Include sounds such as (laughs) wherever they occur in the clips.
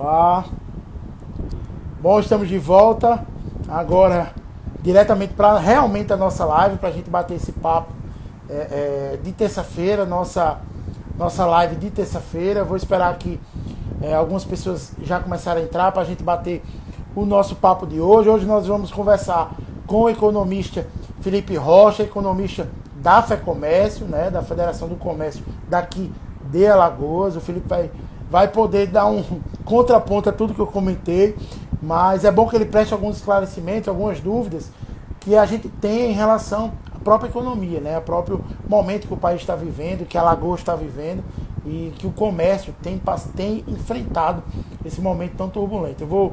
Olá. Bom, estamos de volta agora diretamente para realmente a nossa live, para a gente bater esse papo é, é, de terça-feira, nossa, nossa live de terça-feira. Vou esperar que é, algumas pessoas já começaram a entrar para a gente bater o nosso papo de hoje. Hoje nós vamos conversar com o economista Felipe Rocha, economista da FEComércio, né, da Federação do Comércio daqui de Alagoas. O Felipe vai, vai poder dar um contraponto a tudo que eu comentei, mas é bom que ele preste alguns esclarecimentos, algumas dúvidas que a gente tem em relação à própria economia, né, ao próprio momento que o país está vivendo, que Alagoas está vivendo e que o comércio tem, tem enfrentado esse momento tão turbulento. Eu vou,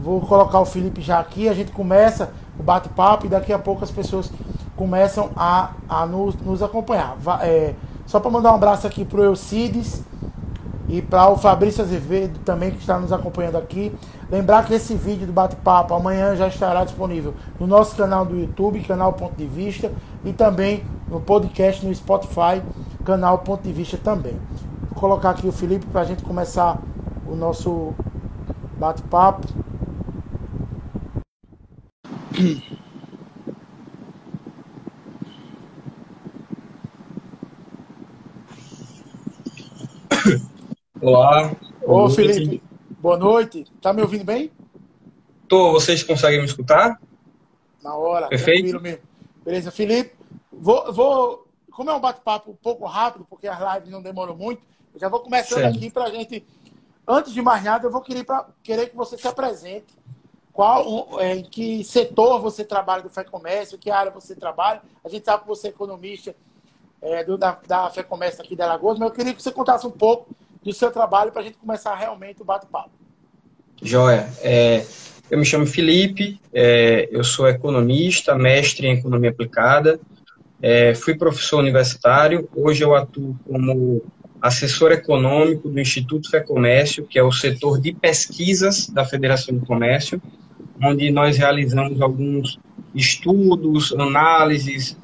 vou colocar o Felipe já aqui, a gente começa o bate-papo e daqui a pouco as pessoas começam a, a nos, nos acompanhar. É, só para mandar um abraço aqui para o Eucides e para o Fabrício Azevedo também que está nos acompanhando aqui. Lembrar que esse vídeo do bate-papo amanhã já estará disponível no nosso canal do YouTube, canal Ponto de Vista, e também no podcast no Spotify, canal Ponto de Vista também. Vou colocar aqui o Felipe para a gente começar o nosso bate-papo. (coughs) Olá. Ô, Felipe, boa noite. Tá me ouvindo bem? Tô, vocês conseguem me escutar? Na hora, Perfeito. mesmo. Beleza, Felipe, vou, vou como é um bate-papo um pouco rápido, porque as lives não demoram muito, eu já vou começando certo. aqui pra gente. Antes de mais nada, eu vou querer, pra, querer que você se apresente. Qual, é, em que setor você trabalha do FEComércio, que área você trabalha. A gente sabe que você é economista é, do, da, da FEComércio aqui de Alagoas, mas eu queria que você contasse um pouco do seu trabalho para a gente começar realmente o bate-papo. Joia. É, eu me chamo Felipe, é, eu sou economista, mestre em economia aplicada, é, fui professor universitário, hoje eu atuo como assessor econômico do Instituto FEComércio, que é o setor de pesquisas da Federação do Comércio, onde nós realizamos alguns estudos, análises,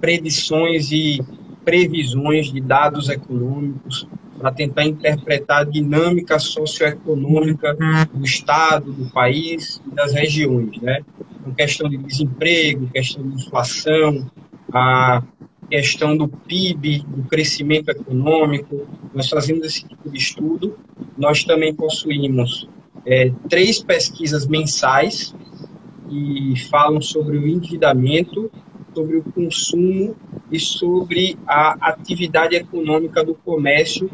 predições e previsões de dados econômicos para tentar interpretar a dinâmica socioeconômica do Estado, do país e das regiões, né? Então, questão de desemprego, questão de inflação, a questão do PIB, do crescimento econômico, nós fazemos esse tipo de estudo. Nós também possuímos é, três pesquisas mensais que falam sobre o endividamento, sobre o consumo e sobre a atividade econômica do comércio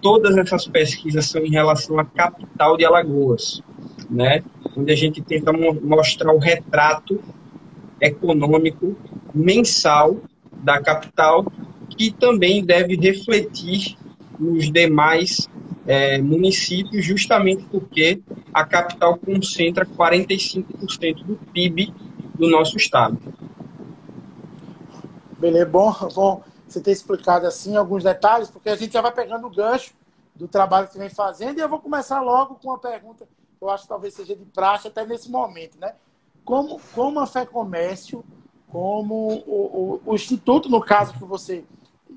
todas essas pesquisas são em relação à capital de Alagoas, né? onde a gente tenta mostrar o retrato econômico mensal da capital, que também deve refletir nos demais é, municípios, justamente porque a capital concentra 45% do PIB do nosso estado. Beleza, bom, bom você ter explicado assim alguns detalhes, porque a gente já vai pegando o gancho do trabalho que você vem fazendo. E eu vou começar logo com uma pergunta que eu acho que talvez seja de praxe até nesse momento, né? Como, como a Fé Comércio, como o, o, o Instituto, no caso que você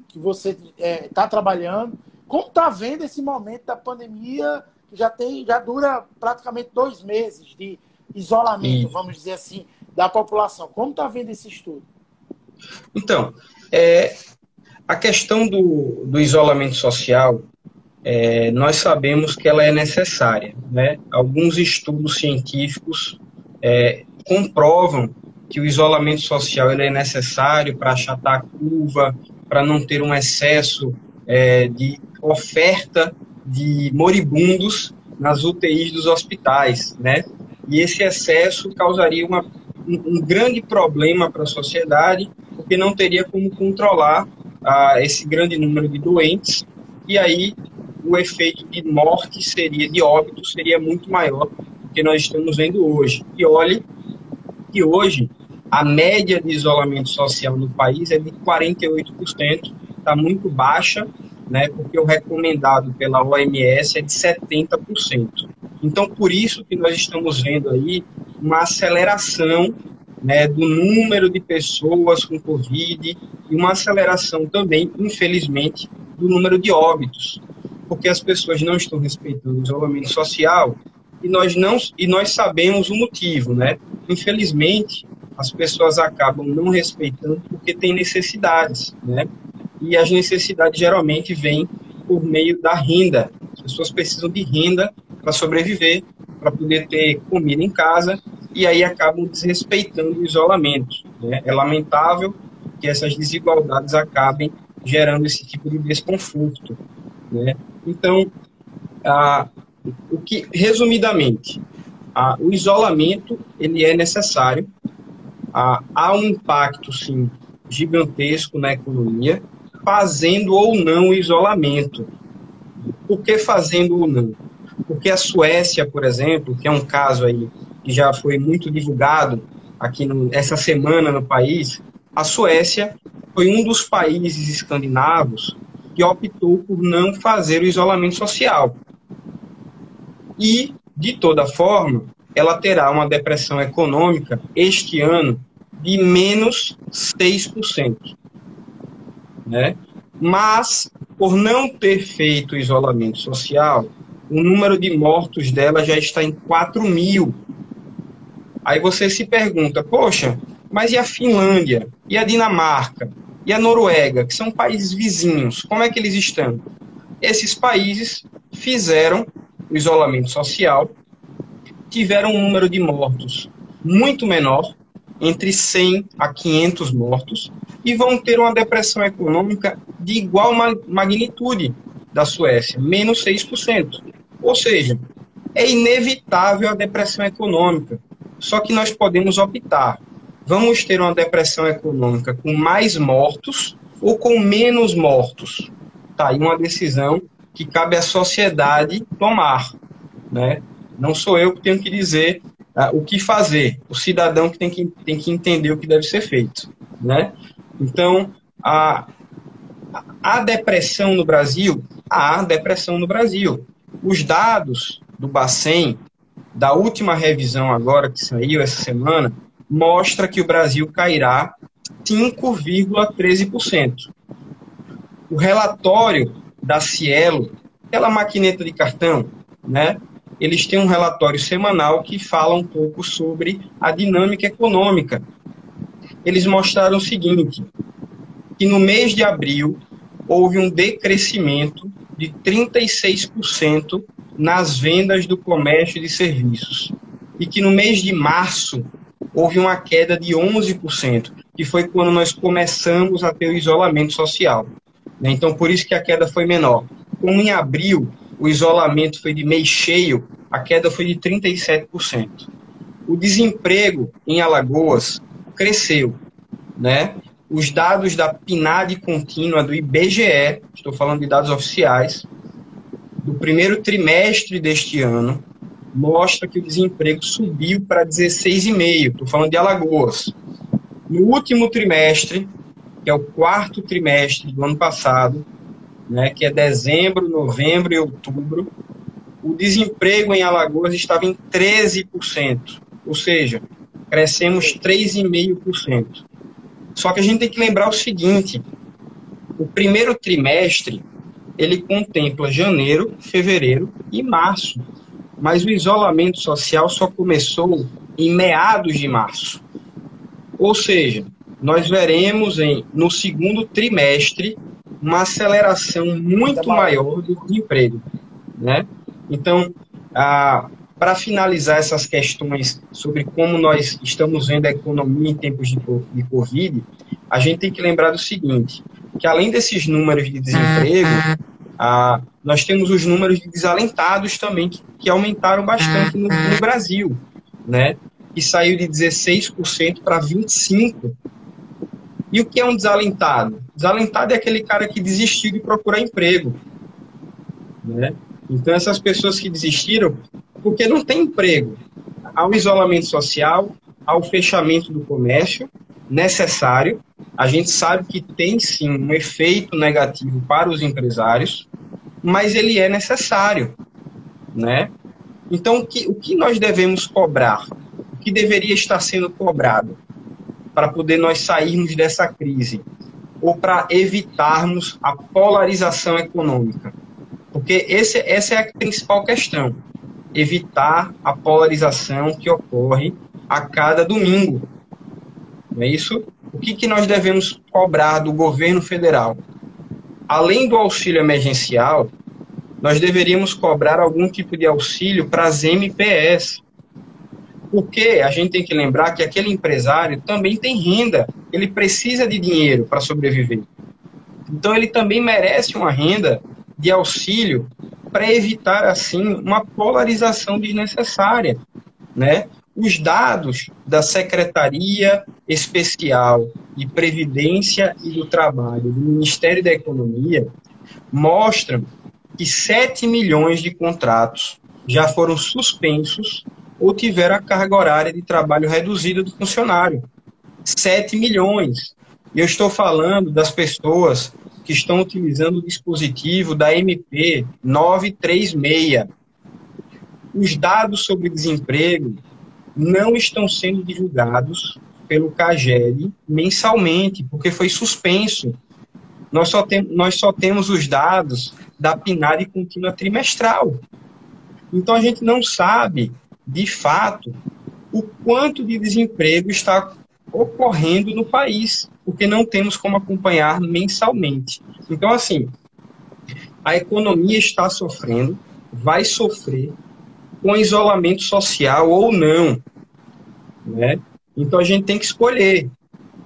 que você está é, tá trabalhando, como está vendo esse momento da pandemia que já tem, já dura praticamente dois meses de isolamento, Sim. vamos dizer assim, da população. Como está vendo esse estudo? Então, é, a questão do, do isolamento social, é, nós sabemos que ela é necessária. Né? Alguns estudos científicos é, comprovam que o isolamento social ele é necessário para achatar a curva, para não ter um excesso é, de oferta de moribundos nas UTIs dos hospitais, né? E esse excesso causaria uma, um, um grande problema para a sociedade, porque não teria como controlar a esse grande número de doentes, e aí o efeito de morte seria, de óbito, seria muito maior do que nós estamos vendo hoje. E olhe que hoje a média de isolamento social no país é de 48%, está muito baixa, né, porque o recomendado pela OMS é de 70%. Então, por isso que nós estamos vendo aí uma aceleração né, do número de pessoas com Covid e uma aceleração também, infelizmente, do número de óbitos. porque as pessoas não estão respeitando o isolamento social e nós não e nós sabemos o motivo, né? Infelizmente, as pessoas acabam não respeitando porque têm necessidades, né? E as necessidades geralmente vêm por meio da renda. As pessoas precisam de renda para sobreviver, para poder ter comida em casa, e aí acabam desrespeitando o isolamento. Né? É lamentável que essas desigualdades acabem gerando esse tipo de desconforto. Né? Então, o que, resumidamente, o isolamento ele é necessário. Há um impacto, sim, gigantesco na economia, fazendo ou não o isolamento. Por que fazendo ou não? Porque a Suécia, por exemplo, que é um caso aí que já foi muito divulgado aqui no, essa semana no país, a Suécia foi um dos países escandinavos que optou por não fazer o isolamento social. E, de toda forma, ela terá uma depressão econômica este ano de menos 6%. Né? Mas, por não ter feito o isolamento social, o número de mortos dela já está em 4 mil. Aí você se pergunta, poxa, mas e a Finlândia? E a Dinamarca? E a Noruega, que são países vizinhos, como é que eles estão? Esses países fizeram o isolamento social, tiveram um número de mortos muito menor, entre 100 a 500 mortos, e vão ter uma depressão econômica de igual magnitude da Suécia, menos 6%. Ou seja, é inevitável a depressão econômica. Só que nós podemos optar. Vamos ter uma depressão econômica com mais mortos ou com menos mortos? Tá aí uma decisão que cabe à sociedade tomar, né? Não sou eu que tenho que dizer uh, o que fazer, o cidadão que tem, que tem que entender o que deve ser feito, né? Então, a, a depressão no Brasil, há depressão no Brasil. Os dados do Bacen, da última revisão agora que saiu essa semana, mostra que o Brasil cairá 5,13%. O relatório da Cielo, aquela maquineta de cartão, né? Eles têm um relatório semanal que fala um pouco sobre a dinâmica econômica. Eles mostraram o seguinte, que no mês de abril houve um decrescimento de 36% nas vendas do comércio de serviços. E que no mês de março houve uma queda de 11%, que foi quando nós começamos a ter o isolamento social. Né? Então, por isso que a queda foi menor. Como em abril o isolamento foi de mês cheio, a queda foi de 37%. O desemprego em Alagoas cresceu, né? Os dados da PNAD contínua do IBGE, estou falando de dados oficiais, do primeiro trimestre deste ano, mostra que o desemprego subiu para 16,5%. Estou falando de Alagoas. No último trimestre, que é o quarto trimestre do ano passado, né, que é dezembro, novembro e outubro, o desemprego em Alagoas estava em 13%, ou seja, crescemos 3,5%. Só que a gente tem que lembrar o seguinte: o primeiro trimestre ele contempla janeiro, fevereiro e março, mas o isolamento social só começou em meados de março. Ou seja, nós veremos em, no segundo trimestre uma aceleração muito maior do desemprego. Né? Então, para finalizar essas questões sobre como nós estamos vendo a economia em tempos de, de Covid, a gente tem que lembrar do seguinte, que além desses números de desemprego, nós temos os números de desalentados também, que, que aumentaram bastante no, no Brasil, né? que saiu de 16% para 25%. E o que é um desalentado? Desalentado é aquele cara que desistiu de procurar emprego. Né? Então, essas pessoas que desistiram, porque não tem emprego, ao isolamento social, ao fechamento do comércio necessário, a gente sabe que tem sim um efeito negativo para os empresários, mas ele é necessário, né? Então, o que, o que nós devemos cobrar? O que deveria estar sendo cobrado? para poder nós sairmos dessa crise ou para evitarmos a polarização econômica. Porque esse, essa é a principal questão. Evitar a polarização que ocorre a cada domingo. Não é isso? O que, que nós devemos cobrar do governo federal? Além do auxílio emergencial, nós deveríamos cobrar algum tipo de auxílio para as MPS. Porque a gente tem que lembrar que aquele empresário também tem renda, ele precisa de dinheiro para sobreviver. Então ele também merece uma renda de auxílio para evitar assim uma polarização desnecessária, né? Os dados da Secretaria Especial de Previdência e do Trabalho do Ministério da Economia mostram que 7 milhões de contratos já foram suspensos ou tiveram a carga horária de trabalho reduzida do funcionário. 7 milhões. E eu estou falando das pessoas que estão utilizando o dispositivo da MP 936. Os dados sobre desemprego não estão sendo divulgados pelo CAGED mensalmente, porque foi suspenso. Nós só, tem, nós só temos os dados da PNAD contínua trimestral. Então a gente não sabe, de fato, o quanto de desemprego está ocorrendo no país, porque não temos como acompanhar mensalmente. Então, assim, a economia está sofrendo, vai sofrer com isolamento social ou não, né? Então a gente tem que escolher,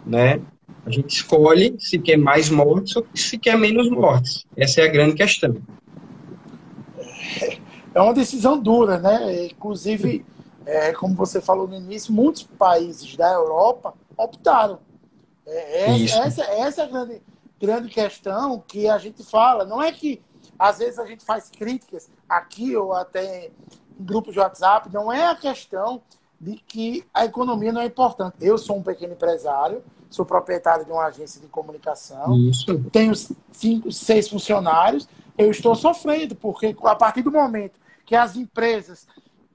né? A gente escolhe se quer mais mortes ou se quer menos mortes. Essa é a grande questão. É uma decisão dura, né? Inclusive, é, como você falou no início, muitos países da Europa optaram. É, essa, essa, essa, é a grande, grande questão que a gente fala. Não é que às vezes a gente faz críticas aqui ou até em grupos de WhatsApp, não é a questão de que a economia não é importante. Eu sou um pequeno empresário, sou proprietário de uma agência de comunicação, Isso. tenho cinco, seis funcionários, eu estou sofrendo, porque a partir do momento que as empresas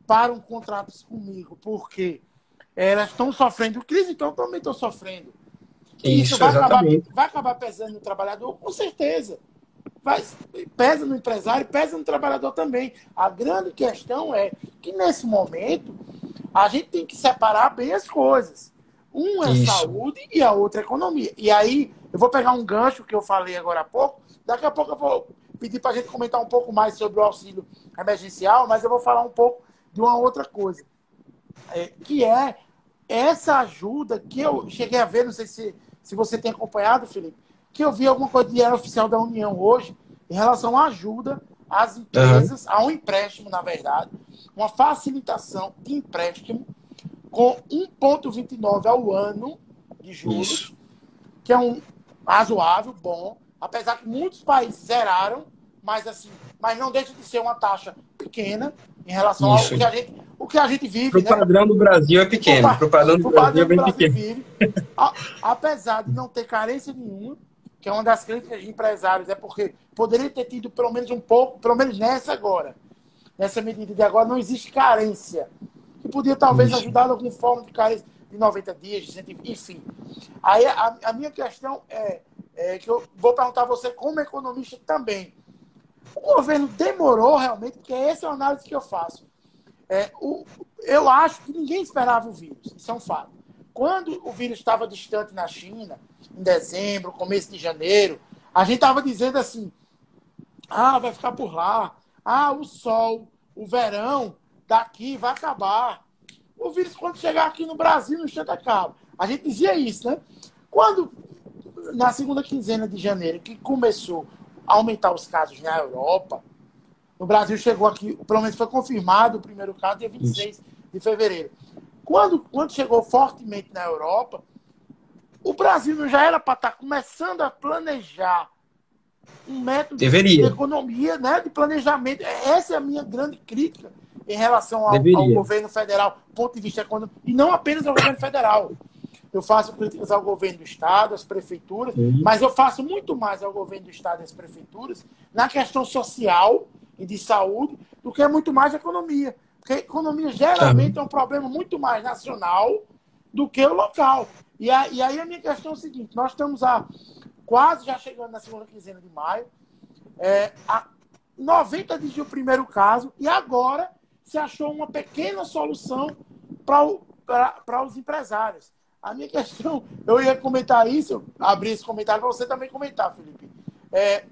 param contratos comigo porque elas estão sofrendo crise, então eu também estou sofrendo. Isso, isso vai, acabar, vai acabar pesando no trabalhador, com certeza. Vai, pesa no empresário, pesa no trabalhador também. A grande questão é que nesse momento a gente tem que separar bem as coisas. Um é isso. saúde e a outra é economia. E aí, eu vou pegar um gancho que eu falei agora há pouco. Daqui a pouco eu vou pedir para a gente comentar um pouco mais sobre o auxílio emergencial, mas eu vou falar um pouco de uma outra coisa, é, que é essa ajuda que eu cheguei a ver, não sei se, se você tem acompanhado, Felipe, que eu vi alguma coisa de era oficial da União hoje em relação à ajuda às empresas, uhum. a um empréstimo, na verdade, uma facilitação de empréstimo com 1,29 ao ano de juros, Isso. que é um razoável, bom, apesar que muitos países zeraram, mas assim, mas não deixa de ser uma taxa pequena em relação Isso. ao que a gente, o que a gente vive. O né? padrão do Brasil é pequeno. O, o padrão do o Brasil, padrão é bem Brasil pequeno. Vive, a, apesar de não ter carência nenhuma, que é uma das críticas de empresários, é porque poderia ter tido pelo menos um pouco, pelo menos nessa agora, nessa medida de agora, não existe carência. Que podia talvez Isso. ajudar de alguma forma de carência de 90 dias, de 100, enfim. Aí a, a minha questão é, é, que eu vou perguntar a você como economista também. O governo demorou realmente, porque essa é a análise que eu faço. É, o, eu acho que ninguém esperava o vírus, isso é um fato. Quando o vírus estava distante na China, em dezembro, começo de janeiro, a gente estava dizendo assim: ah, vai ficar por lá, ah, o sol, o verão daqui vai acabar. O vírus, quando chegar aqui no Brasil, no instante acaba. A gente dizia isso, né? Quando, na segunda quinzena de janeiro, que começou a aumentar os casos na Europa, no Brasil chegou aqui, pelo menos foi confirmado o primeiro caso dia 26 isso. de fevereiro. Quando, quando chegou fortemente na Europa, o Brasil não já era para estar tá começando a planejar um método Deveria. de economia, né, de planejamento. Essa é a minha grande crítica em relação ao, ao governo federal, ponto de vista econômico, e não apenas ao governo federal. Eu faço críticas ao governo do Estado, às prefeituras, Sim. mas eu faço muito mais ao governo do Estado e às prefeituras na questão social e de saúde do que muito mais economia. Porque economia geralmente é um problema muito mais nacional do que o local. E, a, e aí a minha questão é o seguinte: nós estamos a, quase já chegando na segunda quinzena de maio. É, a, 90 dias do primeiro caso e agora se achou uma pequena solução para os empresários. A minha (laughs) questão, eu ia comentar isso, abrir esse comentário para você também comentar, Felipe. É,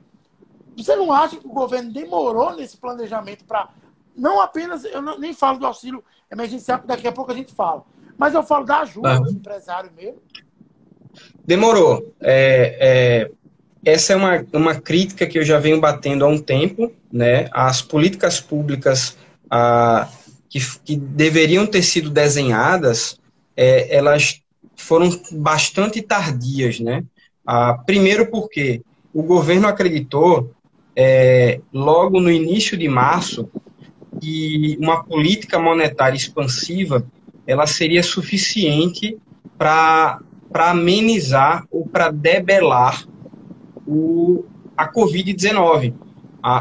você não acha que o governo demorou nesse planejamento para. Não apenas, eu não, nem falo do auxílio emergencial, daqui a pouco a gente fala, mas eu falo da ajuda dos empresários mesmo. Demorou. É, é, essa é uma, uma crítica que eu já venho batendo há um tempo, né? As políticas públicas ah, que, que deveriam ter sido desenhadas, é, elas foram bastante tardias, né? Ah, primeiro porque o governo acreditou, é, logo no início de março, que uma política monetária expansiva ela seria suficiente para amenizar ou para debelar o, a Covid-19,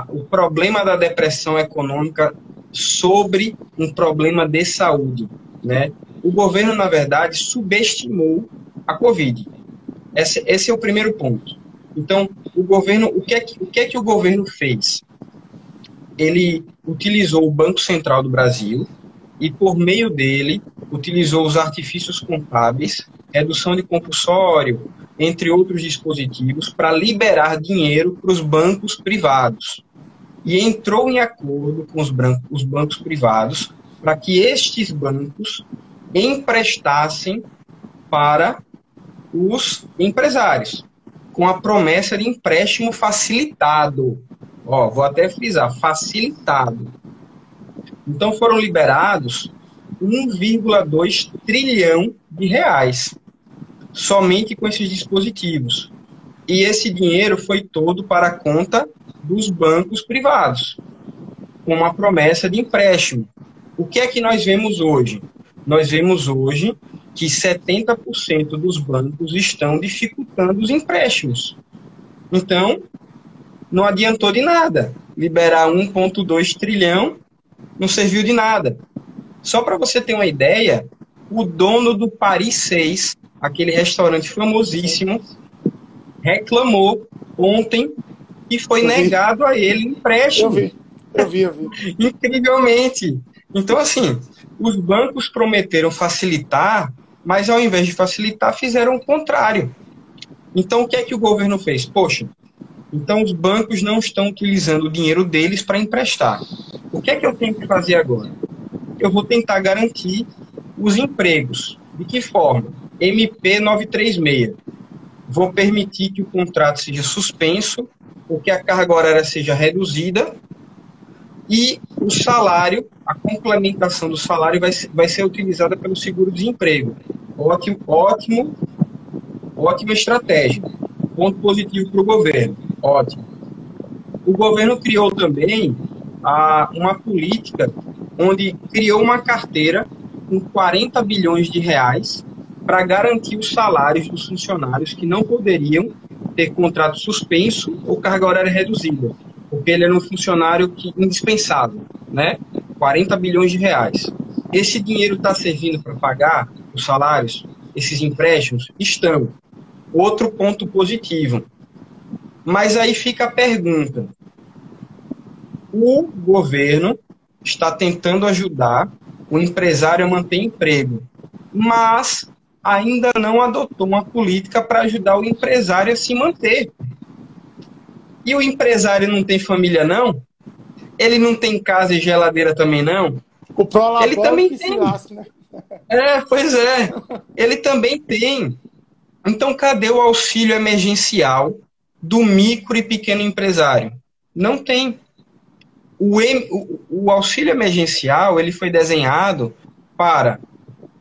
o problema da depressão econômica sobre um problema de saúde, né? O governo, na verdade, subestimou a Covid. Esse, esse é o primeiro ponto. Então, o governo, o que, é que, o que é que o governo fez? Ele utilizou o Banco Central do Brasil e, por meio dele, utilizou os artifícios contábeis, redução de compulsório, entre outros dispositivos, para liberar dinheiro para os bancos privados. E entrou em acordo com os, os bancos privados para que estes bancos emprestassem para os empresários, com a promessa de empréstimo facilitado. Ó, vou até frisar, facilitado. Então foram liberados 1,2 trilhão de reais somente com esses dispositivos. E esse dinheiro foi todo para a conta dos bancos privados, com uma promessa de empréstimo. O que é que nós vemos hoje? Nós vemos hoje que 70% dos bancos estão dificultando os empréstimos. Então, não adiantou de nada. Liberar 1,2 trilhão não serviu de nada. Só para você ter uma ideia, o dono do Paris 6, aquele restaurante famosíssimo, reclamou ontem que foi negado a ele empréstimo. Eu vi, eu vi, eu vi. Incrivelmente. Então, assim, os bancos prometeram facilitar, mas ao invés de facilitar, fizeram o contrário. Então, o que é que o governo fez? Poxa, então os bancos não estão utilizando o dinheiro deles para emprestar. O que é que eu tenho que fazer agora? Eu vou tentar garantir os empregos. De que forma? MP 936. Vou permitir que o contrato seja suspenso, ou que a carga horária seja reduzida, e o salário, a complementação do salário vai, vai ser utilizada pelo seguro-desemprego. Ótimo, ótimo, ótima estratégia. Ponto positivo para o governo. Ótimo. O governo criou também a, uma política onde criou uma carteira com 40 bilhões de reais para garantir os salários dos funcionários que não poderiam ter contrato suspenso ou carga horária reduzida porque ele era um funcionário que, indispensável, né? 40 bilhões de reais. Esse dinheiro está servindo para pagar os salários, esses empréstimos? Estão. Outro ponto positivo. Mas aí fica a pergunta: o governo está tentando ajudar o empresário a manter emprego, mas ainda não adotou uma política para ajudar o empresário a se manter. E o empresário não tem família, não? Ele não tem casa e geladeira também, não? O Ele também tem. Né? É, pois é. Ele também tem. Então, cadê o auxílio emergencial do micro e pequeno empresário? Não tem. O, o, o auxílio emergencial ele foi desenhado para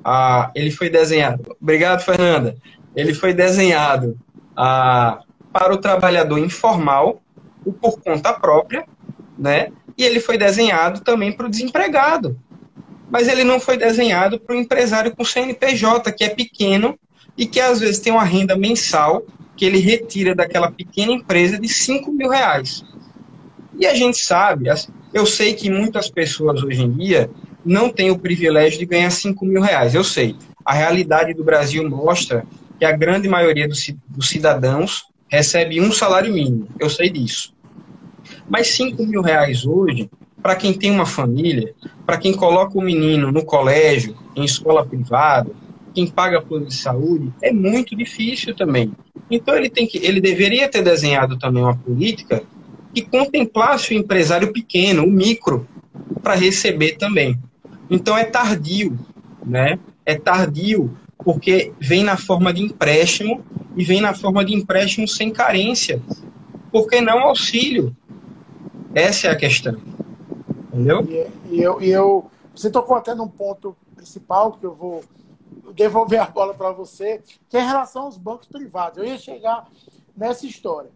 a, ele foi desenhado. Obrigado, Fernanda. Ele foi desenhado a, para o trabalhador informal, o por conta própria, né? E ele foi desenhado também para o desempregado. Mas ele não foi desenhado para o empresário com CNPJ, que é pequeno e que às vezes tem uma renda mensal que ele retira daquela pequena empresa de 5 mil reais. E a gente sabe, eu sei que muitas pessoas hoje em dia não têm o privilégio de ganhar 5 mil reais, eu sei. A realidade do Brasil mostra que a grande maioria dos cidadãos recebe um salário mínimo, eu sei disso. Mas 5 mil reais hoje, para quem tem uma família, para quem coloca o menino no colégio, em escola privada, quem paga plano de saúde, é muito difícil também. Então ele tem que, ele deveria ter desenhado também uma política que contemplasse o empresário pequeno, o micro, para receber também. Então é tardio, né? É tardio porque vem na forma de empréstimo e vem na forma de empréstimo sem carência. Por que não auxílio? Essa é a questão. Entendeu? E, e eu, e eu, você tocou até num ponto principal que eu vou devolver a bola para você, que é em relação aos bancos privados. Eu ia chegar nessa história.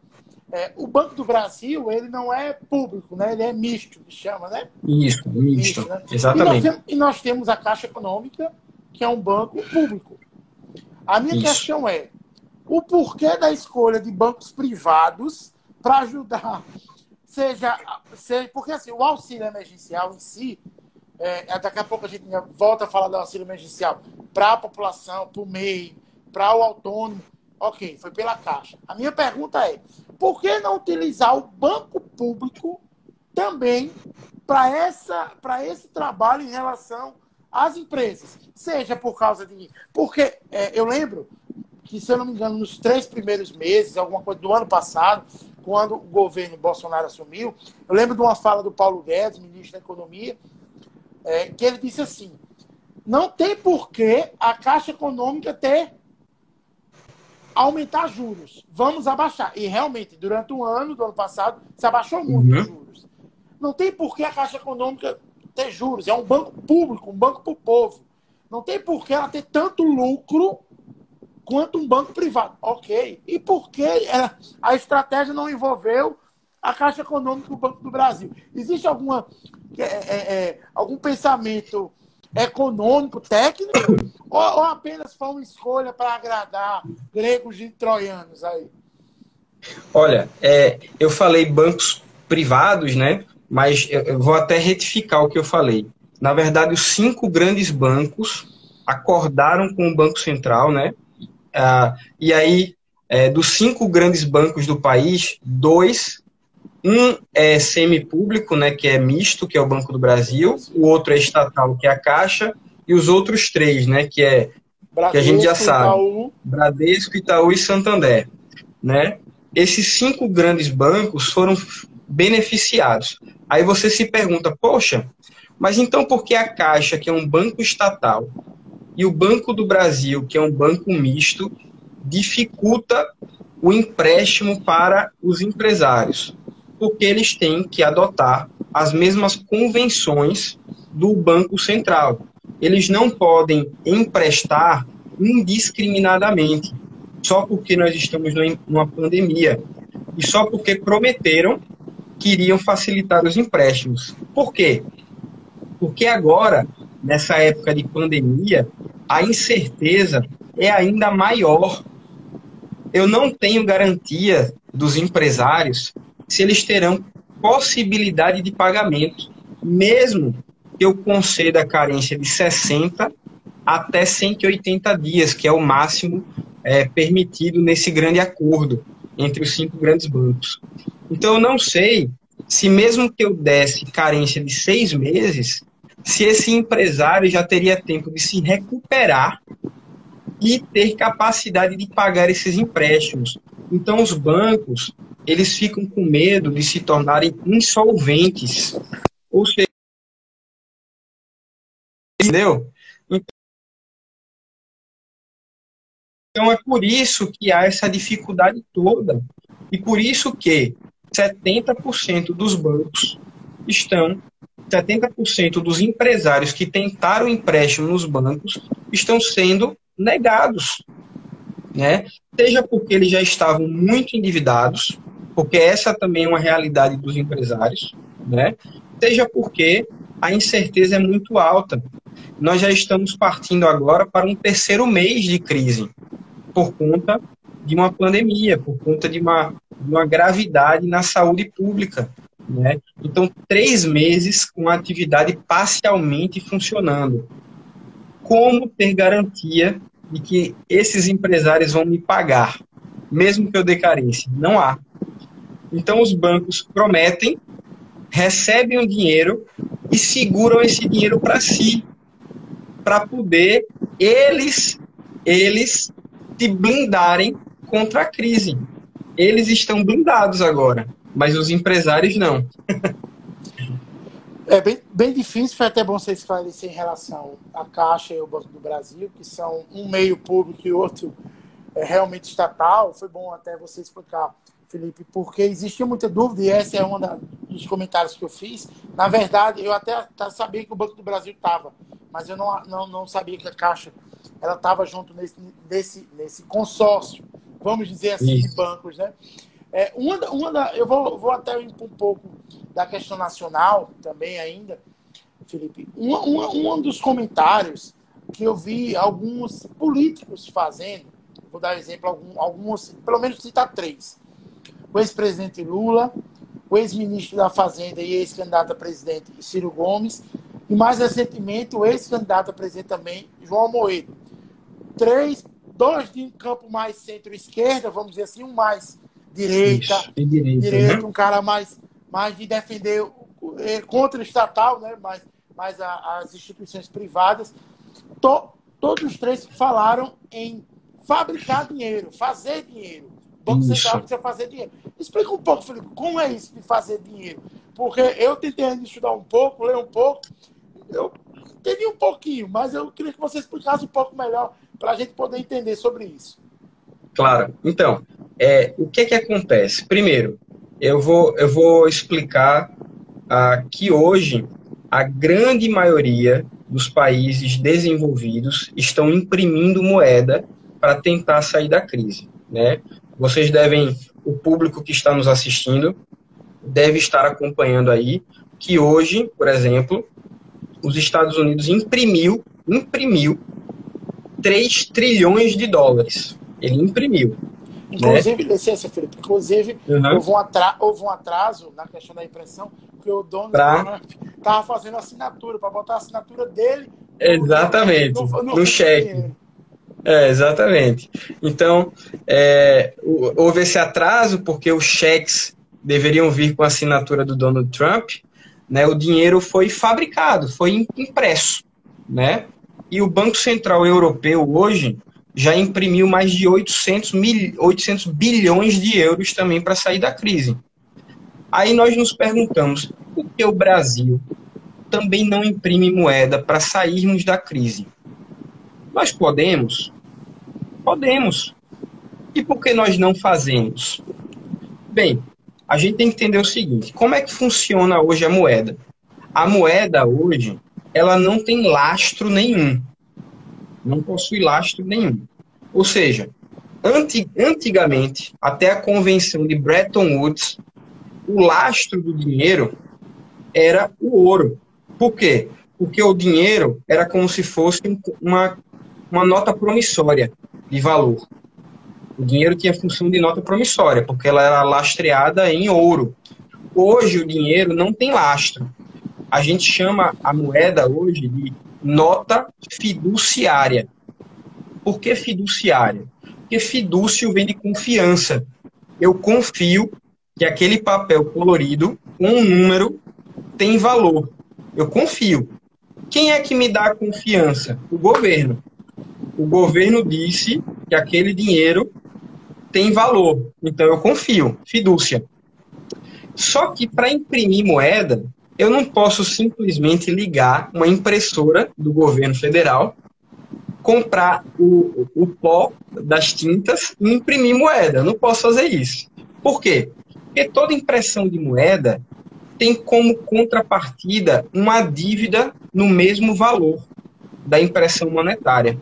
É, o Banco do Brasil, ele não é público, né? ele é misto, que chama, né? Isso, misto, misto né? exatamente. E nós, temos, e nós, temos, a Caixa Econômica, que é um banco público. A minha Isso. questão é, o porquê da escolha de bancos privados para ajudar, seja, seja, porque assim, o auxílio emergencial em si, é, daqui a pouco a gente volta a falar do auxílio emergencial para a população, para o MEI, para o autônomo, Ok, foi pela Caixa. A minha pergunta é: por que não utilizar o banco público também para esse trabalho em relação às empresas? Seja por causa de. Porque é, eu lembro que, se eu não me engano, nos três primeiros meses, alguma coisa do ano passado, quando o governo Bolsonaro assumiu, eu lembro de uma fala do Paulo Guedes, ministro da Economia, é, que ele disse assim: não tem por que a Caixa Econômica ter aumentar juros. Vamos abaixar. E realmente, durante o ano do ano passado, se abaixou muito uhum. os juros. Não tem por que a Caixa Econômica ter juros. É um banco público, um banco para o povo. Não tem por que ela ter tanto lucro quanto um banco privado. Ok. E por que a estratégia não envolveu a Caixa Econômica do Banco do Brasil? Existe alguma, é, é, é algum pensamento econômico, técnico, ou, ou apenas foi uma escolha para agradar gregos e troianos aí? Olha, é, eu falei bancos privados, né? Mas eu vou até retificar o que eu falei. Na verdade, os cinco grandes bancos acordaram com o Banco Central, né? Ah, e aí, é, dos cinco grandes bancos do país, dois um é semi-público, né, que é misto, que é o Banco do Brasil, o outro é estatal, que é a Caixa, e os outros três, né, que é Bradesco, que a gente já sabe, Itaú. Bradesco, Itaú e Santander, né? Esses cinco grandes bancos foram beneficiados. Aí você se pergunta, poxa, mas então por que a Caixa, que é um banco estatal, e o Banco do Brasil, que é um banco misto, dificulta o empréstimo para os empresários? porque eles têm que adotar as mesmas convenções do Banco Central. Eles não podem emprestar indiscriminadamente, só porque nós estamos numa pandemia e só porque prometeram que iriam facilitar os empréstimos. Por quê? Porque agora, nessa época de pandemia, a incerteza é ainda maior. Eu não tenho garantia dos empresários se eles terão possibilidade de pagamento, mesmo que eu conceda a carência de 60 até 180 dias, que é o máximo é, permitido nesse grande acordo entre os cinco grandes bancos. Então, eu não sei se, mesmo que eu desse carência de seis meses, se esse empresário já teria tempo de se recuperar e ter capacidade de pagar esses empréstimos. Então, os bancos eles ficam com medo de se tornarem insolventes. Ou seja, entendeu? Então é por isso que há essa dificuldade toda. E por isso que 70% dos bancos estão 70% dos empresários que tentaram empréstimo nos bancos estão sendo negados, né? Seja porque eles já estavam muito endividados, porque essa também é uma realidade dos empresários, né? Seja porque a incerteza é muito alta. Nós já estamos partindo agora para um terceiro mês de crise, por conta de uma pandemia, por conta de uma, de uma gravidade na saúde pública. Né? Então, três meses com a atividade parcialmente funcionando. Como ter garantia de que esses empresários vão me pagar, mesmo que eu dê carência? Não há. Então, os bancos prometem, recebem o dinheiro e seguram esse dinheiro para si, para poder eles, eles se blindarem contra a crise. Eles estão blindados agora, mas os empresários não. É bem, bem difícil, foi até bom você esclarecer em relação à Caixa e ao Banco do Brasil, que são um meio público e outro é, realmente estatal. Foi bom até você explicar, Felipe, porque existia muita dúvida, e esse é um dos comentários que eu fiz. Na verdade, eu até sabia que o Banco do Brasil estava, mas eu não, não, não sabia que a Caixa ela estava junto nesse, nesse, nesse consórcio, vamos dizer assim, Isso. de bancos. Né? É, uma, uma da, eu vou, vou até ir um pouco da questão nacional também ainda, Felipe. Um, um, um dos comentários que eu vi alguns políticos fazendo, vou dar exemplo, algum, alguns, pelo menos citar três. O ex-presidente Lula, o ex-ministro da Fazenda e ex-candidato a presidente Ciro Gomes, e mais recentemente o ex-candidato a presidente também, João Moedo. Três, dois de um campo mais centro-esquerda, vamos dizer assim, um mais direita, Isso, direita, direita né? um cara mais mais de defender é, contra o estatal, né? mais, mais a, as instituições privadas. To, todos os três falaram em fabricar dinheiro, fazer dinheiro. Banco. Central precisa fazer dinheiro. Explica um pouco, Felipe, como é isso de fazer dinheiro? Porque eu tentei estudar um pouco, ler um pouco, eu entendi um pouquinho, mas eu queria que você explicasse um pouco melhor para a gente poder entender sobre isso. Claro. Então, é, o que, que acontece? Primeiro, eu vou, eu vou explicar ah, que hoje a grande maioria dos países desenvolvidos estão imprimindo moeda para tentar sair da crise. Né? Vocês devem, o público que está nos assistindo, deve estar acompanhando aí que hoje, por exemplo, os Estados Unidos imprimiu, imprimiu 3 trilhões de dólares. Ele imprimiu. Inclusive, né? licença, Felipe, inclusive, uhum. houve, um atraso, houve um atraso na questão da impressão, porque o dono pra... estava fazendo assinatura, para botar a assinatura dele. Exatamente, no, no, no, no cheque. É, exatamente. Então, é, houve esse atraso porque os cheques deveriam vir com a assinatura do Donald Trump, né? O dinheiro foi fabricado, foi impresso, né? E o Banco Central Europeu hoje já imprimiu mais de 800, mil, 800 bilhões de euros também para sair da crise. Aí nós nos perguntamos, por que o Brasil também não imprime moeda para sairmos da crise? Nós podemos? Podemos. E por que nós não fazemos? Bem, a gente tem que entender o seguinte: como é que funciona hoje a moeda? A moeda hoje, ela não tem lastro nenhum não possui lastro nenhum. Ou seja, antigamente, até a convenção de Bretton Woods, o lastro do dinheiro era o ouro. Por quê? Porque o dinheiro era como se fosse uma, uma nota promissória de valor. O dinheiro tinha função de nota promissória, porque ela era lastreada em ouro. Hoje o dinheiro não tem lastro. A gente chama a moeda hoje de nota fiduciária. Por que fiduciária? Porque fidúcio vem de confiança. Eu confio que aquele papel colorido com um número tem valor. Eu confio. Quem é que me dá a confiança? O governo. O governo disse que aquele dinheiro tem valor. Então eu confio. Fidúcia. Só que para imprimir moeda, eu não posso simplesmente ligar uma impressora do governo federal, comprar o, o pó das tintas e imprimir moeda. Eu não posso fazer isso. Por quê? Porque toda impressão de moeda tem como contrapartida uma dívida no mesmo valor da impressão monetária.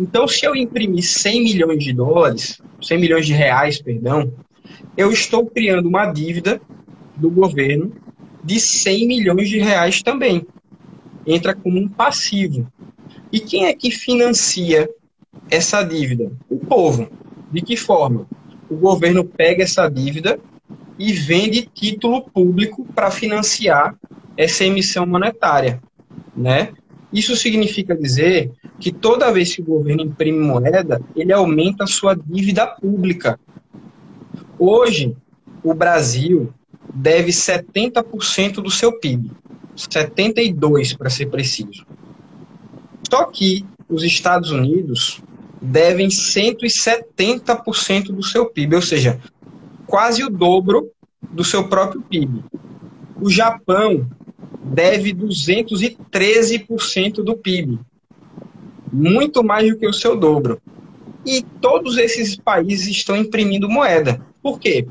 Então, se eu imprimir 100 milhões de dólares, 100 milhões de reais, perdão, eu estou criando uma dívida do governo de 100 milhões de reais também. Entra como um passivo. E quem é que financia essa dívida? O povo. De que forma? O governo pega essa dívida e vende título público para financiar essa emissão monetária, né? Isso significa dizer que toda vez que o governo imprime moeda, ele aumenta a sua dívida pública. Hoje, o Brasil deve 70% do seu PIB. 72% para ser preciso. Só que os Estados Unidos devem 170% do seu PIB, ou seja, quase o dobro do seu próprio PIB. O Japão deve 213% do PIB, muito mais do que o seu dobro. E todos esses países estão imprimindo moeda. Por quê?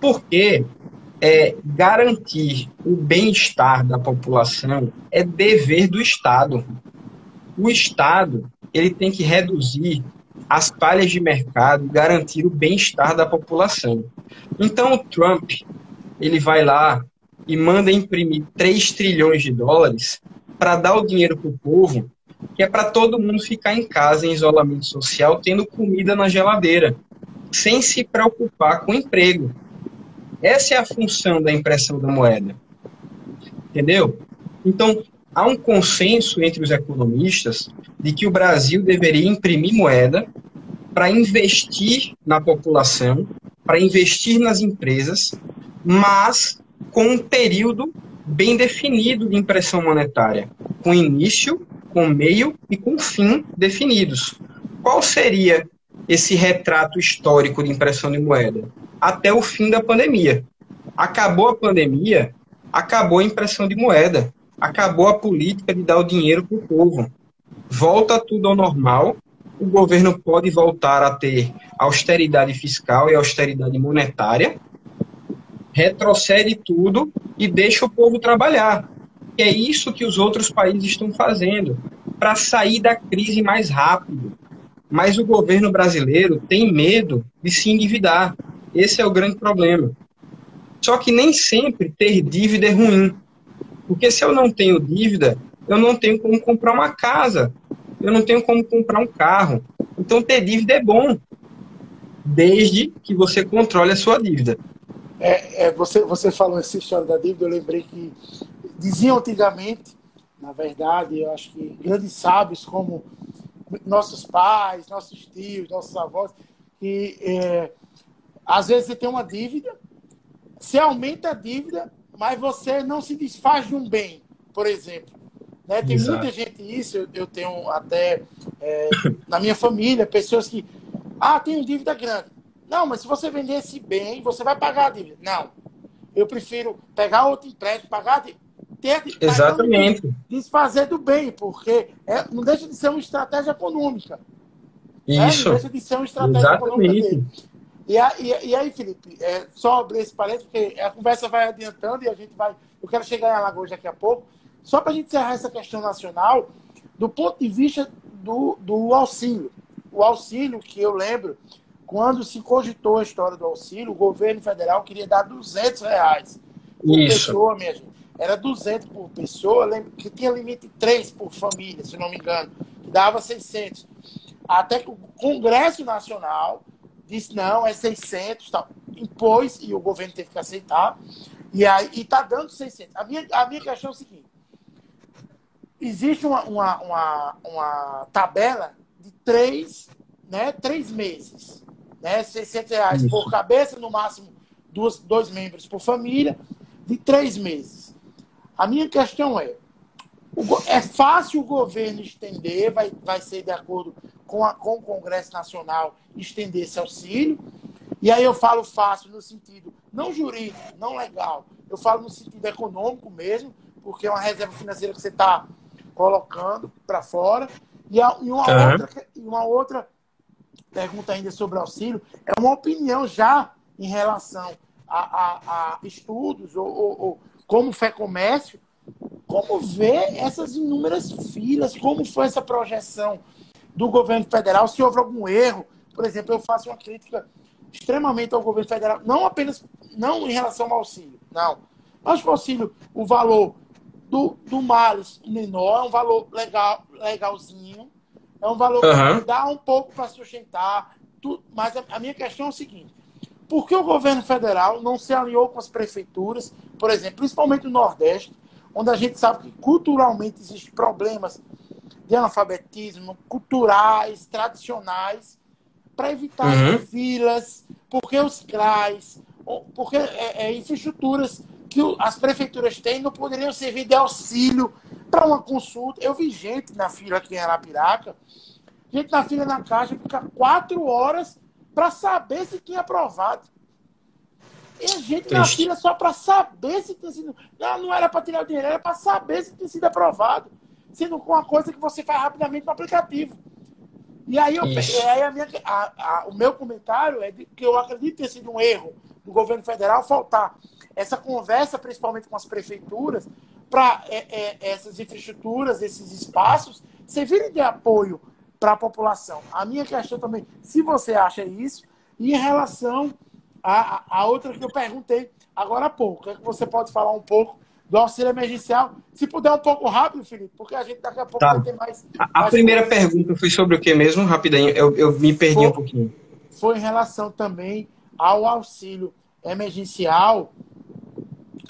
Porque é, garantir o bem-estar da população é dever do Estado. O Estado ele tem que reduzir as falhas de mercado, garantir o bem-estar da população. Então o Trump ele vai lá e manda imprimir 3 trilhões de dólares para dar o dinheiro para o povo, que é para todo mundo ficar em casa em isolamento social, tendo comida na geladeira, sem se preocupar com o emprego. Essa é a função da impressão da moeda. Entendeu? Então, há um consenso entre os economistas de que o Brasil deveria imprimir moeda para investir na população, para investir nas empresas, mas com um período bem definido de impressão monetária, com início, com meio e com fim definidos. Qual seria esse retrato histórico de impressão de moeda? Até o fim da pandemia. Acabou a pandemia, acabou a impressão de moeda, acabou a política de dar o dinheiro para o povo. Volta tudo ao normal, o governo pode voltar a ter austeridade fiscal e austeridade monetária, retrocede tudo e deixa o povo trabalhar. É isso que os outros países estão fazendo para sair da crise mais rápido. Mas o governo brasileiro tem medo de se endividar. Esse é o grande problema. Só que nem sempre ter dívida é ruim. Porque se eu não tenho dívida, eu não tenho como comprar uma casa, eu não tenho como comprar um carro. Então ter dívida é bom, desde que você controle a sua dívida. É, é, você, você falou essa história da dívida, eu lembrei que diziam antigamente, na verdade, eu acho que grandes sábios como nossos pais, nossos tios, nossos avós, que é, às vezes você tem uma dívida, você aumenta a dívida, mas você não se desfaz de um bem, por exemplo. Né? Tem Exato. muita gente isso, eu, eu tenho até é, na minha família, pessoas que, ah, tenho dívida grande. Não, mas se você vender esse bem, você vai pagar a dívida. Não. Eu prefiro pegar outro empréstimo, pagar a dívida. Ter, Exatamente. Desfazer do bem, porque é, não deixa de ser uma estratégia econômica. Isso. Né? Não deixa de ser uma estratégia Exatamente. econômica. E, e, e, aí, Felipe, é, só abrir esse parênteses, porque a conversa vai adiantando e a gente vai. Eu quero chegar em Alagoas daqui a pouco. Só para a gente encerrar essa questão nacional, do ponto de vista do, do auxílio. O auxílio que eu lembro, quando se cogitou a história do auxílio, o governo federal queria dar 200 reais por Isso. pessoa, minha gente. Era 200 por pessoa, lembro que tinha limite 3 por família, se não me engano, que dava 600. Até que o Congresso Nacional disse, não, é 600, tal. impôs, e o governo teve que aceitar, e aí está dando 600. A minha, a minha questão é o seguinte, existe uma, uma, uma, uma tabela de três, né, três meses, né, 600 reais Isso. por cabeça, no máximo duas, dois membros por família, de três meses. A minha questão é, é fácil o governo estender, vai, vai ser de acordo com, a, com o Congresso Nacional, estender esse auxílio. E aí eu falo fácil no sentido não jurídico, não legal, eu falo no sentido econômico mesmo, porque é uma reserva financeira que você está colocando para fora. E, a, e, uma uhum. outra, e uma outra pergunta ainda sobre auxílio é uma opinião já em relação a, a, a estudos ou, ou, ou como fé comércio, como ver essas inúmeras filas, como foi essa projeção do governo federal, se houve algum erro. Por exemplo, eu faço uma crítica extremamente ao governo federal, não apenas não em relação ao auxílio, não. Mas o auxílio, o valor do, do Males menor, é um valor legal, legalzinho, é um valor uhum. que dá um pouco para sustentar. Tu, mas a, a, minha questão é o seguinte: por que o governo federal não se alinhou com as prefeituras, por exemplo, principalmente no Nordeste, onde a gente sabe que culturalmente existem problemas de analfabetismo, culturais, tradicionais, para evitar uhum. filas, porque os CRAs, porque é, é, infraestruturas que as prefeituras têm não poderiam servir de auxílio para uma consulta. Eu vi gente na fila aqui em Arapiraca, gente na fila na caixa, fica quatro horas para saber se tinha aprovado. E a gente na fila só para saber se tinha sido. Não, não era para tirar o dinheiro, era para saber se tinha sido aprovado. Sendo com uma coisa que você faz rapidamente no aplicativo. E aí, eu, aí a minha, a, a, o meu comentário é de, que eu acredito ter sido um erro do governo federal faltar essa conversa, principalmente com as prefeituras, para é, é, essas infraestruturas, esses espaços, servirem de apoio para a população. A minha questão também, se você acha isso, e em relação a outra que eu perguntei agora há pouco, é que você pode falar um pouco do auxílio emergencial. Se puder um pouco rápido, Felipe, porque a gente daqui a pouco tá. vai ter mais. A, mais primeira coisas. pergunta foi sobre o que mesmo? Rapidinho, eu, eu me perdi foi, um pouquinho. Foi em relação também ao auxílio emergencial,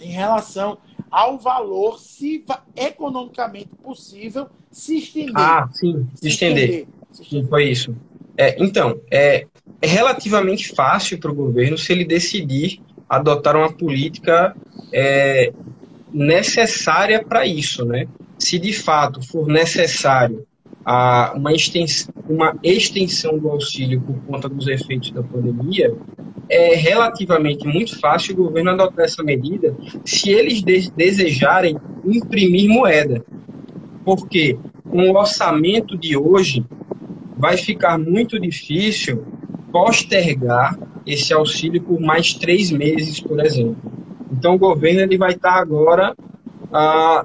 em relação ao valor, se economicamente possível, se estender. Ah, sim, se, estender. estender. Se estender. Sim, foi isso. É, então, é, é relativamente fácil para o governo se ele decidir adotar uma política é, necessária para isso, né? Se de fato for necessário a, uma, extensão, uma extensão do auxílio por conta dos efeitos da pandemia, é relativamente muito fácil o governo adotar essa medida se eles de desejarem imprimir moeda. Porque com o orçamento de hoje, vai ficar muito difícil postergar esse auxílio por mais três meses, por exemplo. Então, o governo ele vai estar agora ah,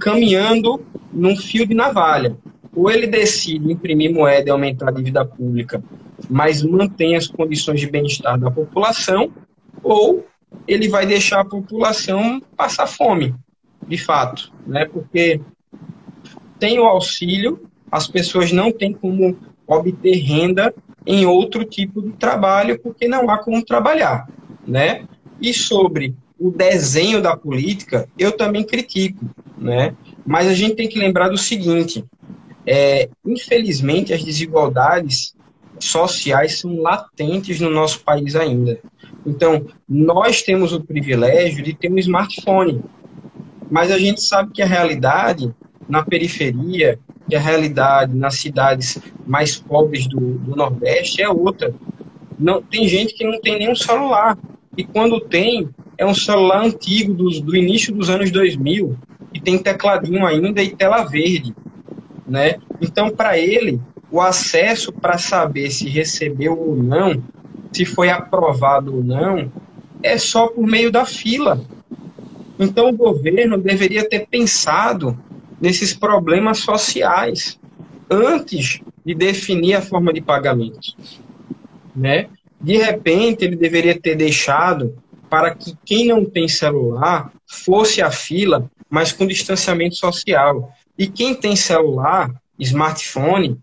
caminhando num fio de navalha. Ou ele decide imprimir moeda e aumentar a dívida pública, mas mantém as condições de bem-estar da população, ou ele vai deixar a população passar fome, de fato, né? Porque tem o auxílio, as pessoas não têm como obter renda em outro tipo de trabalho porque não há como trabalhar, né? E sobre o desenho da política, eu também critico, né? Mas a gente tem que lembrar do seguinte: é, infelizmente, as desigualdades sociais são latentes no nosso país ainda. Então, nós temos o privilégio de ter um smartphone, mas a gente sabe que a realidade na periferia, que a realidade nas cidades mais pobres do, do Nordeste é outra. Não, tem gente que não tem nenhum celular. E quando tem, é um celular antigo do, do início dos anos 2000, e tem tecladinho ainda e tela verde. Né? Então, para ele, o acesso para saber se recebeu ou não, se foi aprovado ou não, é só por meio da fila. Então, o governo deveria ter pensado nesses problemas sociais antes de definir a forma de pagamento. Né? De repente, ele deveria ter deixado para que quem não tem celular fosse a fila, mas com distanciamento social. E quem tem celular, smartphone,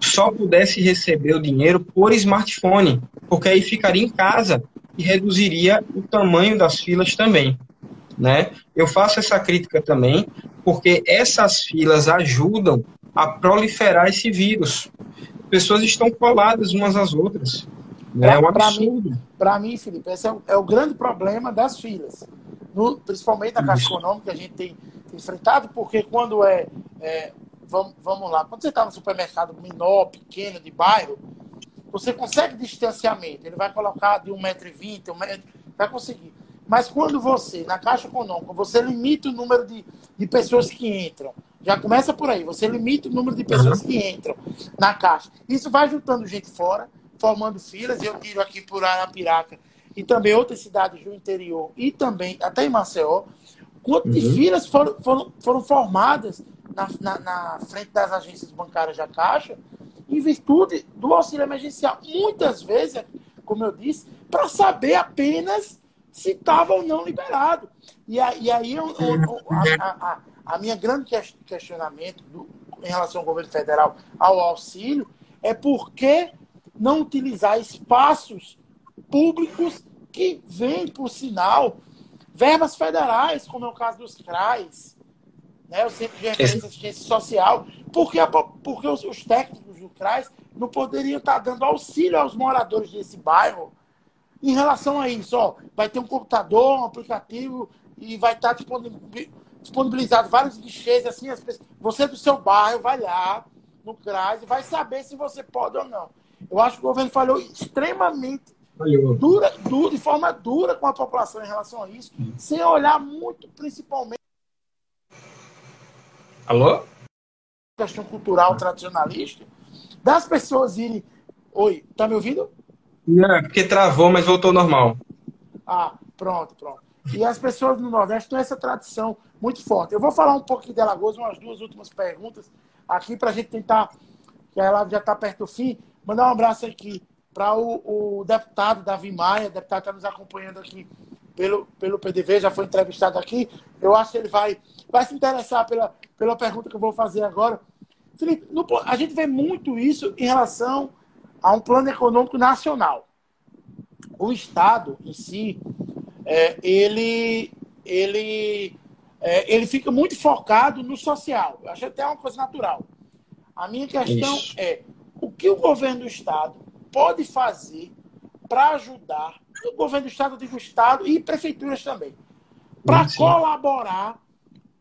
só pudesse receber o dinheiro por smartphone, porque aí ficaria em casa e reduziria o tamanho das filas também. Né? Eu faço essa crítica também, porque essas filas ajudam a proliferar esse vírus. Pessoas estão coladas umas às outras. É um absurdo. Para mim, mim, Felipe, esse é o, é o, grande problema das filas. No, principalmente na Caixa Econômica, a gente tem enfrentado, porque quando é. é vamos, vamos lá, quando você está no supermercado menor, pequeno, de bairro, você consegue distanciamento. Ele vai colocar de 1,20m, um metro, vai conseguir. Mas quando você, na Caixa Econômica, você limita o número de, de pessoas que entram, já começa por aí, você limita o número de pessoas que entram na Caixa. Isso vai juntando gente fora, formando filas, eu tiro aqui por Arapiraca e também outras cidades do interior e também até em Maceió. Quanto uhum. de filas foram, foram, foram formadas na, na, na frente das agências bancárias da Caixa em virtude do auxílio emergencial. Muitas vezes, como eu disse, para saber apenas se estava ou não liberado. E, a, e aí eu, eu, a, a, a, minha grande questionamento do, em relação ao governo federal ao auxílio é por que não utilizar espaços públicos que vêm, por sinal, verbas federais, como é o caso dos CRAs, né, o Centro de Referência Assistência Social, porque, porque os, os técnicos do CRAS não poderiam estar dando auxílio aos moradores desse bairro em relação a isso? Ó, vai ter um computador, um aplicativo e vai estar disponibilizado vários guichês, assim, as pessoas, você do seu bairro vai lá no CRAS e vai saber se você pode ou não. Eu acho que o governo falhou extremamente dura, dura, de forma dura com a população em relação a isso, sem olhar muito principalmente. Alô? Questão cultural tradicionalista, das pessoas irem. Oi, tá me ouvindo? Não, é porque travou, mas voltou normal. Ah, pronto, pronto. E as pessoas no Nordeste têm essa tradição muito forte. Eu vou falar um pouquinho de Alagoas, umas duas últimas perguntas aqui para a gente tentar, que ela já está perto do fim. Mandar um abraço aqui para o, o, deputado Davi Maia, deputado está nos acompanhando aqui pelo, pelo PDV, já foi entrevistado aqui. Eu acho que ele vai, vai se interessar pela, pela pergunta que eu vou fazer agora. Felipe, no, a gente vê muito isso em relação a um plano econômico nacional. O Estado em si, é, ele, ele, é, ele fica muito focado no social. Eu acho até uma coisa natural. A minha questão isso. é o que o governo do Estado pode fazer para ajudar, o governo do Estado, eu digo Estado e prefeituras também, para colaborar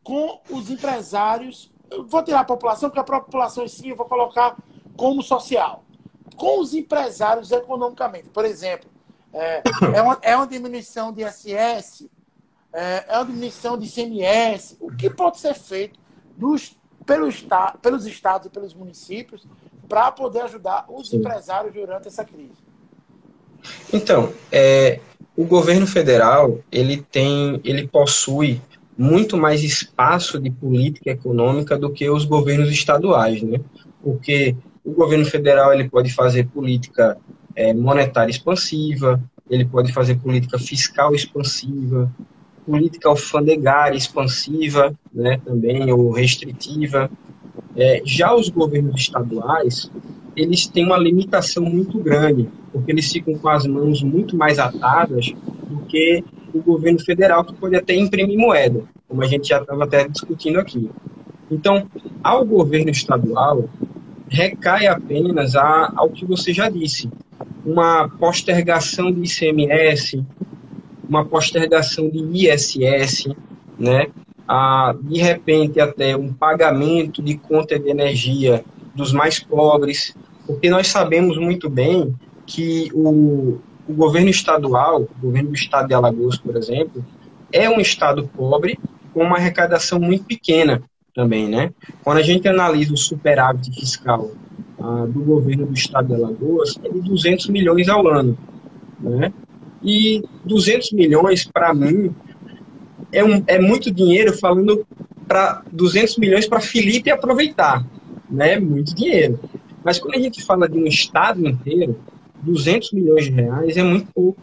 com os empresários. Eu vou tirar a população, porque a população em si eu vou colocar como social. Com os empresários economicamente. Por exemplo, é, é, uma, é uma diminuição de ISS, é, é uma diminuição de ICMS. O que pode ser feito dos, pelo, pelos estados e pelos municípios para poder ajudar os Sim. empresários durante essa crise? Então, é, o governo federal ele tem, ele possui muito mais espaço de política econômica do que os governos estaduais, né? Porque o governo federal ele pode fazer política é, monetária expansiva, ele pode fazer política fiscal expansiva, política alfandegária expansiva, né, também ou restritiva. É, já os governos estaduais, eles têm uma limitação muito grande, porque eles ficam com as mãos muito mais atadas do que o governo federal, que pode até imprimir moeda, como a gente já estava até discutindo aqui. Então, ao governo estadual, recai apenas a, ao que você já disse, uma postergação de ICMS, uma postergação de ISS, né? A, de repente, até um pagamento de conta de energia dos mais pobres, porque nós sabemos muito bem que o, o governo estadual, o governo do estado de Alagoas, por exemplo, é um estado pobre com uma arrecadação muito pequena também, né? Quando a gente analisa o superávit fiscal ah, do governo do estado de Alagoas, é de 200 milhões ao ano, né? E 200 milhões, para mim, é, um, é muito dinheiro falando para 200 milhões para Felipe aproveitar, né? Muito dinheiro. Mas quando a gente fala de um estado inteiro, 200 milhões de reais é muito pouco,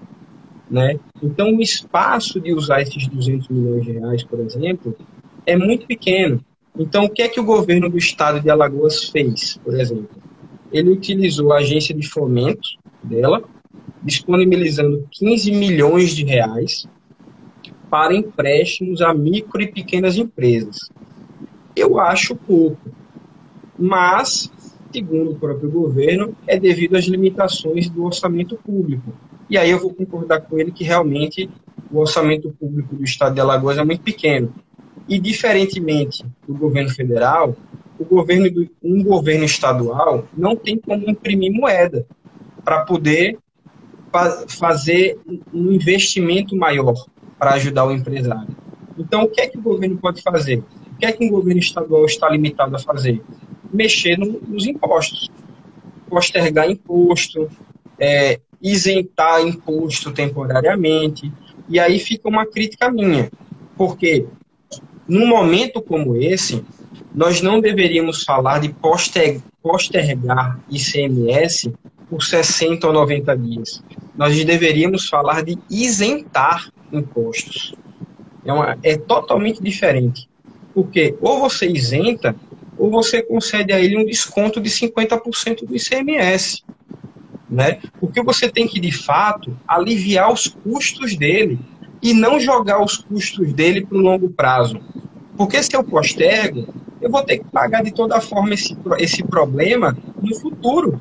né? Então o espaço de usar esses 200 milhões de reais, por exemplo, é muito pequeno. Então o que é que o governo do estado de Alagoas fez, por exemplo? Ele utilizou a agência de fomento dela, disponibilizando 15 milhões de reais para empréstimos a micro e pequenas empresas. Eu acho pouco, mas, segundo o próprio governo, é devido às limitações do orçamento público. E aí eu vou concordar com ele que realmente o orçamento público do estado de Alagoas é muito pequeno. E, diferentemente do governo federal, o governo do, um governo estadual não tem como imprimir moeda para poder fa fazer um investimento maior para ajudar o empresário. Então, o que é que o governo pode fazer? O que é que um governo estadual está limitado a fazer? Mexer no, nos impostos, postergar imposto, é, isentar imposto temporariamente. E aí fica uma crítica minha, porque num momento como esse, nós não deveríamos falar de postergar ICMS por 60 ou 90 dias. Nós deveríamos falar de isentar impostos. É, uma, é totalmente diferente. Porque ou você isenta, ou você concede a ele um desconto de 50% do ICMS. Né? Porque você tem que, de fato, aliviar os custos dele e não jogar os custos dele para o longo prazo. Porque se eu postergo, eu vou ter que pagar de toda forma esse, esse problema no futuro.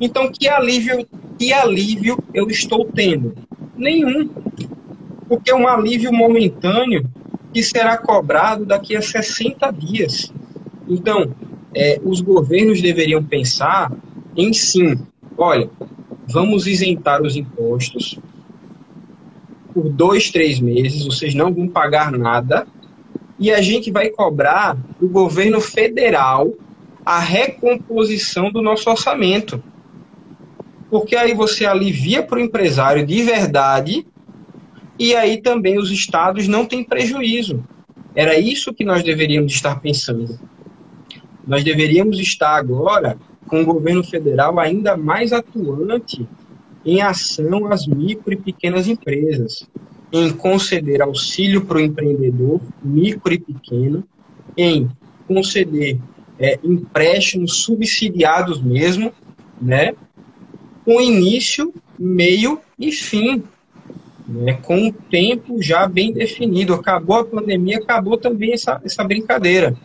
Então, que alívio, que alívio eu estou tendo? Nenhum. Porque é um alívio momentâneo que será cobrado daqui a 60 dias. Então, é, os governos deveriam pensar em sim, olha, vamos isentar os impostos por dois, três meses, vocês não vão pagar nada, e a gente vai cobrar do governo federal a recomposição do nosso orçamento. Porque aí você alivia para o empresário de verdade e aí também os estados não têm prejuízo. Era isso que nós deveríamos estar pensando. Nós deveríamos estar agora com o governo federal ainda mais atuante em ação às micro e pequenas empresas, em conceder auxílio para o empreendedor, micro e pequeno, em conceder é, empréstimos subsidiados mesmo, né, com início, meio e fim, né, com o tempo já bem definido. Acabou a pandemia, acabou também essa, essa brincadeira.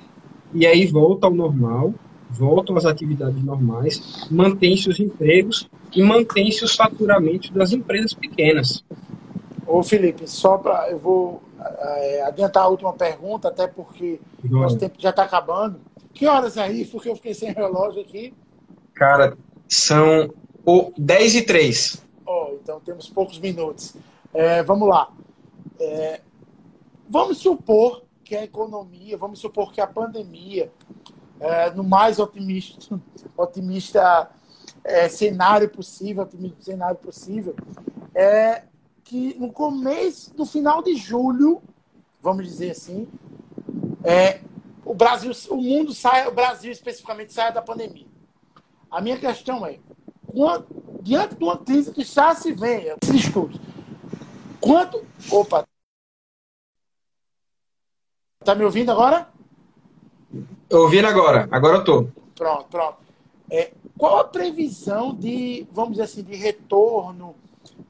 E aí volta ao normal, voltam às atividades normais, mantém-se os empregos e mantém-se os faturamentos das empresas pequenas. Ô Felipe, só para eu vou é, adiantar a última pergunta, até porque João. nosso tempo já está acabando. Que horas aí? Porque eu fiquei sem relógio aqui. Cara, são o 10 e 3. Oh, então temos poucos minutos. É, vamos lá. É, vamos supor que a economia, vamos supor que a pandemia, é, no mais otimista, (laughs) otimista é, cenário possível, otimista cenário possível, é que no começo, no final de julho, vamos dizer assim, é, o Brasil, o mundo sai, o Brasil especificamente sai da pandemia. A minha questão é, quando, diante de uma crise que já se vê, esses estudos, Quanto. Opa! Tá me ouvindo agora? Ouvindo agora, agora eu tô. Pronto, pronto. É, qual a previsão de, vamos dizer assim, de retorno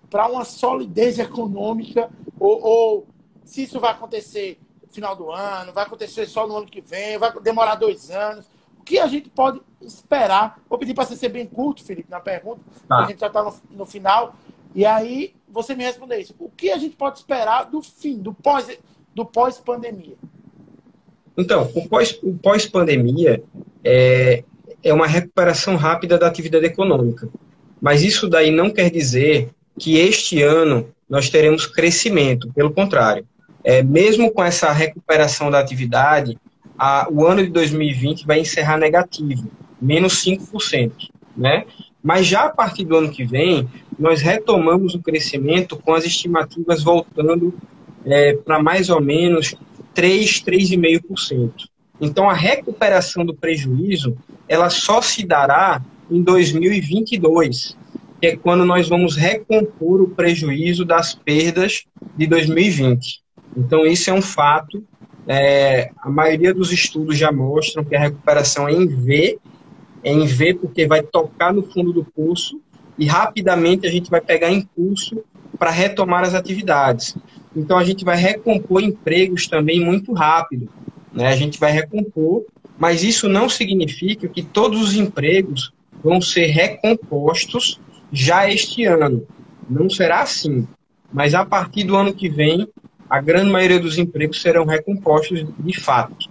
para uma solidez econômica? Ou, ou, se isso vai acontecer no final do ano, vai acontecer só no ano que vem, vai demorar dois anos? O que a gente pode esperar? Vou pedir para você ser bem curto, Felipe, na pergunta, tá. a gente já está no, no final. E aí, você me responder isso. O que a gente pode esperar do fim, do pós, do pós-pandemia? Então, o pós-pandemia pós é, é uma recuperação rápida da atividade econômica. Mas isso daí não quer dizer que este ano nós teremos crescimento, pelo contrário. É, mesmo com essa recuperação da atividade, a, o ano de 2020 vai encerrar negativo, menos 5%. Né? Mas já a partir do ano que vem, nós retomamos o crescimento com as estimativas voltando é, para mais ou menos 3, 3,5%. Então, a recuperação do prejuízo, ela só se dará em 2022, que é quando nós vamos recompor o prejuízo das perdas de 2020. Então, isso é um fato. É, a maioria dos estudos já mostram que a recuperação é em V em V porque vai tocar no fundo do pulso e rapidamente a gente vai pegar impulso para retomar as atividades. Então a gente vai recompor empregos também muito rápido. Né? A gente vai recompor, mas isso não significa que todos os empregos vão ser recompostos já este ano. Não será assim. Mas a partir do ano que vem, a grande maioria dos empregos serão recompostos de fato.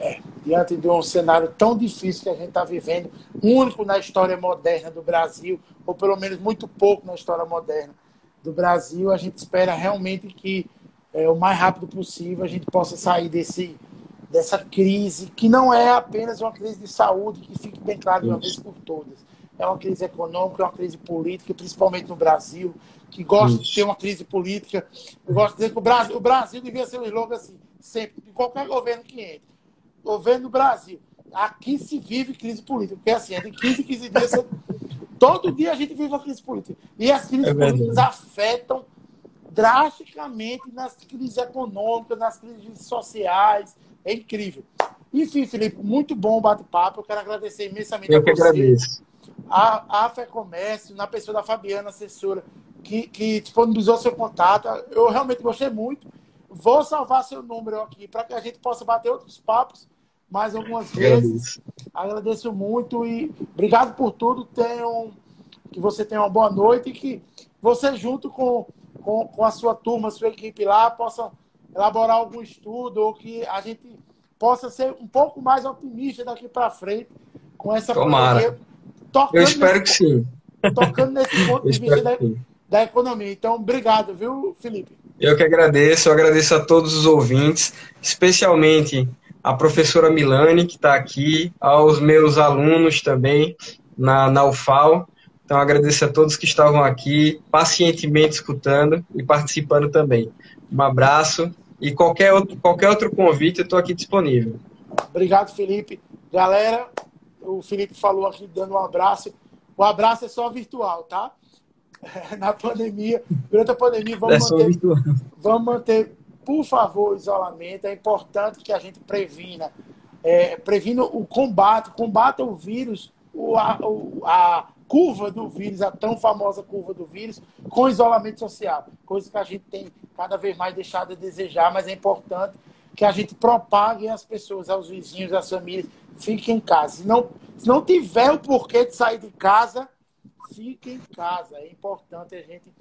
É diante de um cenário tão difícil que a gente está vivendo, único na história moderna do Brasil, ou pelo menos muito pouco na história moderna do Brasil, a gente espera realmente que é, o mais rápido possível a gente possa sair desse, dessa crise, que não é apenas uma crise de saúde, que fique bem claro de uma vez por todas. É uma crise econômica, é uma crise política, principalmente no Brasil, que gosta Isso. de ter uma crise política. Eu gosto de dizer que o Brasil, o Brasil devia ser um slogan assim, sempre, de qualquer governo que entre governo do Brasil. Aqui se vive crise política, porque assim, é de 15 em 15 dias. todo dia a gente vive uma crise política. E as crises é políticas afetam drasticamente nas crises econômicas, nas crises sociais. É incrível. Enfim, Felipe, muito bom o bate-papo. Eu quero agradecer imensamente Eu a você. Agradeço. A, a Fé Comércio, na pessoa da Fabiana, assessora, que, que disponibilizou seu contato. Eu realmente gostei muito. Vou salvar seu número aqui para que a gente possa bater outros papos mais algumas vezes. Agradeço muito e obrigado por tudo. Tenham, que você tenha uma boa noite e que você, junto com com, com a sua turma, sua equipe lá, possam elaborar algum estudo ou que a gente possa ser um pouco mais otimista daqui para frente com essa Tomara. Eu espero que sim. Tocando nesse ponto de vista da, da economia. Então, obrigado, viu, Felipe? Eu que agradeço, eu agradeço a todos os ouvintes, especialmente a professora Milane, que está aqui, aos meus alunos também na, na. Então, agradeço a todos que estavam aqui, pacientemente escutando e participando também. Um abraço e qualquer outro, qualquer outro convite, eu estou aqui disponível. Obrigado, Felipe. Galera, o Felipe falou aqui dando um abraço. O abraço é só virtual, tá? (laughs) Na pandemia, durante a pandemia, vamos, é manter, vamos manter, por favor, o isolamento. É importante que a gente previna, é, previna o combate, combata o vírus, o, a, o, a curva do vírus, a tão famosa curva do vírus, com isolamento social. Coisa que a gente tem cada vez mais deixado a desejar, mas é importante que a gente propague as pessoas, aos vizinhos, às famílias, fiquem em casa. Se não, se não tiver o porquê de sair de casa, fique em casa. É importante a gente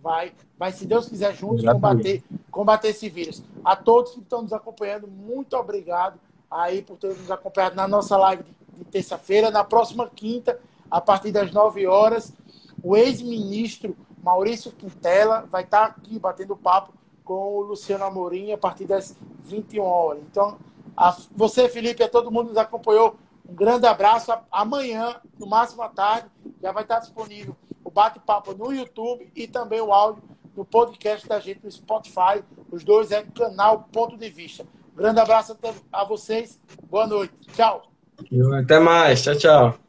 vai, vai se Deus quiser, juntos combater, combater esse vírus. A todos que estão nos acompanhando, muito obrigado aí por ter nos acompanhado na nossa live de, terça-feira. Na próxima quinta, a partir das 9 horas, o ex-ministro Maurício Quintela vai estar aqui batendo papo com o Luciano Amorim a partir das 21 horas. Então, a, você, Felipe, a todo mundo que nos acompanhou, um grande abraço. Amanhã, no máximo à tarde, já vai estar disponível o bate-papo no YouTube e também o áudio no podcast da gente no Spotify. Os dois é canal Ponto de Vista. Um grande abraço a vocês. Boa noite. Tchau. Até mais. Tchau, tchau.